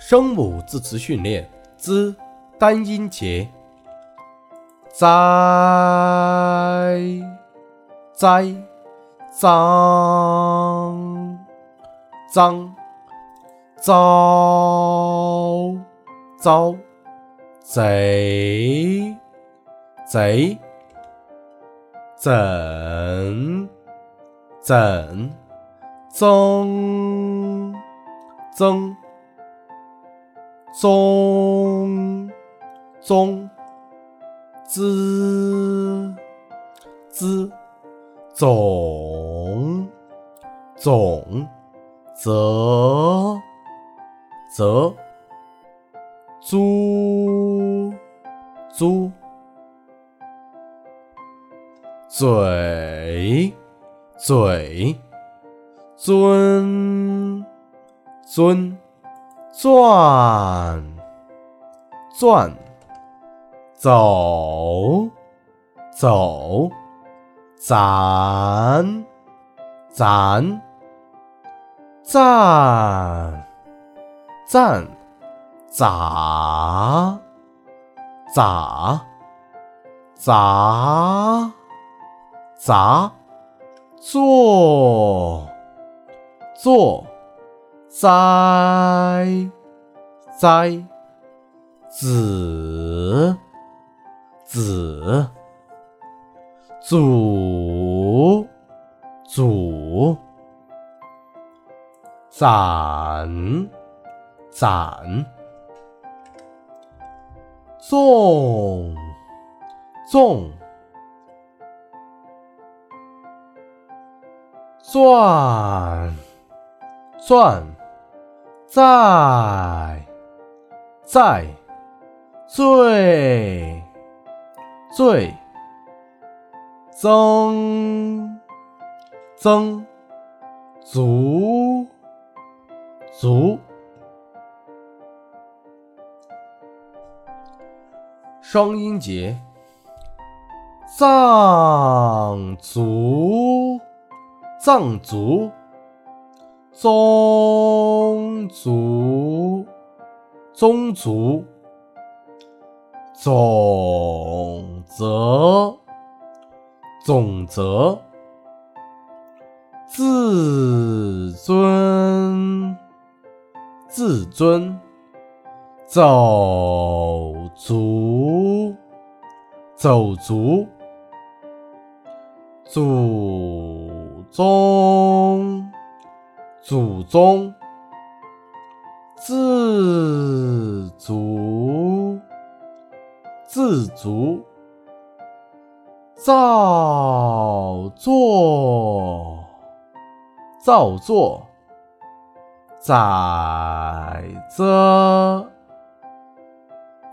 声母字词训练之单音节，在在脏脏糟糟贼贼怎怎增增。宗宗滋滋总总则则租租嘴嘴尊尊。转转走走，攒攒赞赞咋咋咋咋坐坐。栽栽子子祖祖攒攒种种转转。在在最最增增足足双音节藏族藏族。宗族，宗族，总则，总则，自尊，自尊，走族，走族，祖宗。祖宗，自足，自足，造作，造作，载着，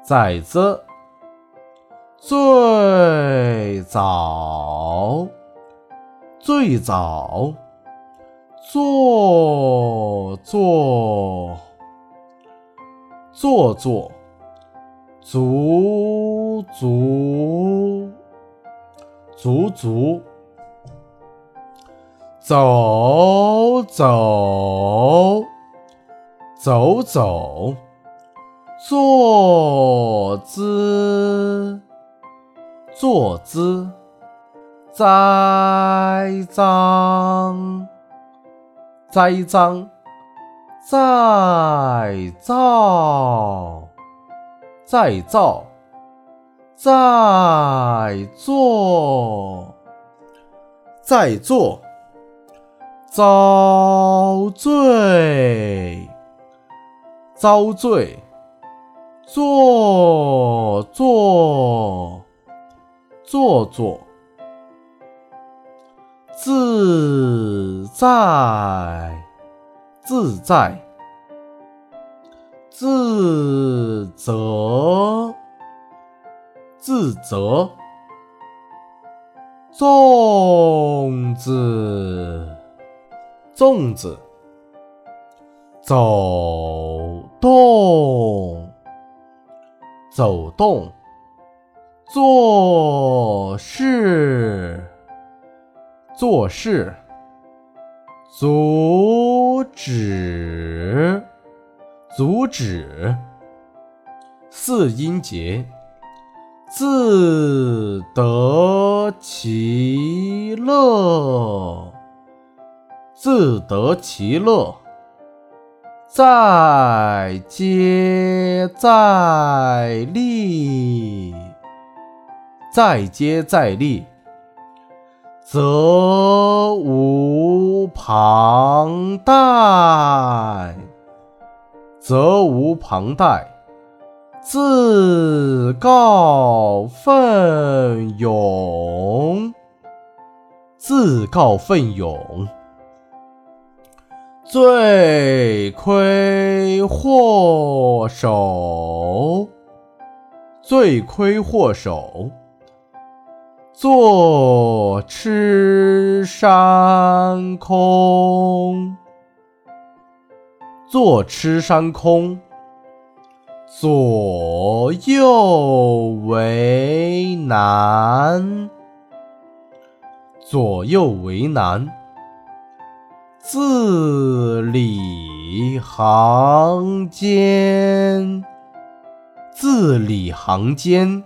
载着，最早，最早。坐坐坐坐，足足足足，走走走走，坐姿坐姿，栽赃。栽赃，再造，再造，再做，再做，遭罪，遭罪，做做，做做。自在，自在，自责，自责，粽子，粽子，走动，走动，做事。做事，阻止，阻止。四音节，自得其乐，自得其乐。再接再厉，再接再厉，则无旁贷，责无旁贷。自告奋勇，自告奋勇。罪魁祸首，罪魁祸首。坐吃山空，坐吃山空。左右为难，左右为难。字里行间，字里行间。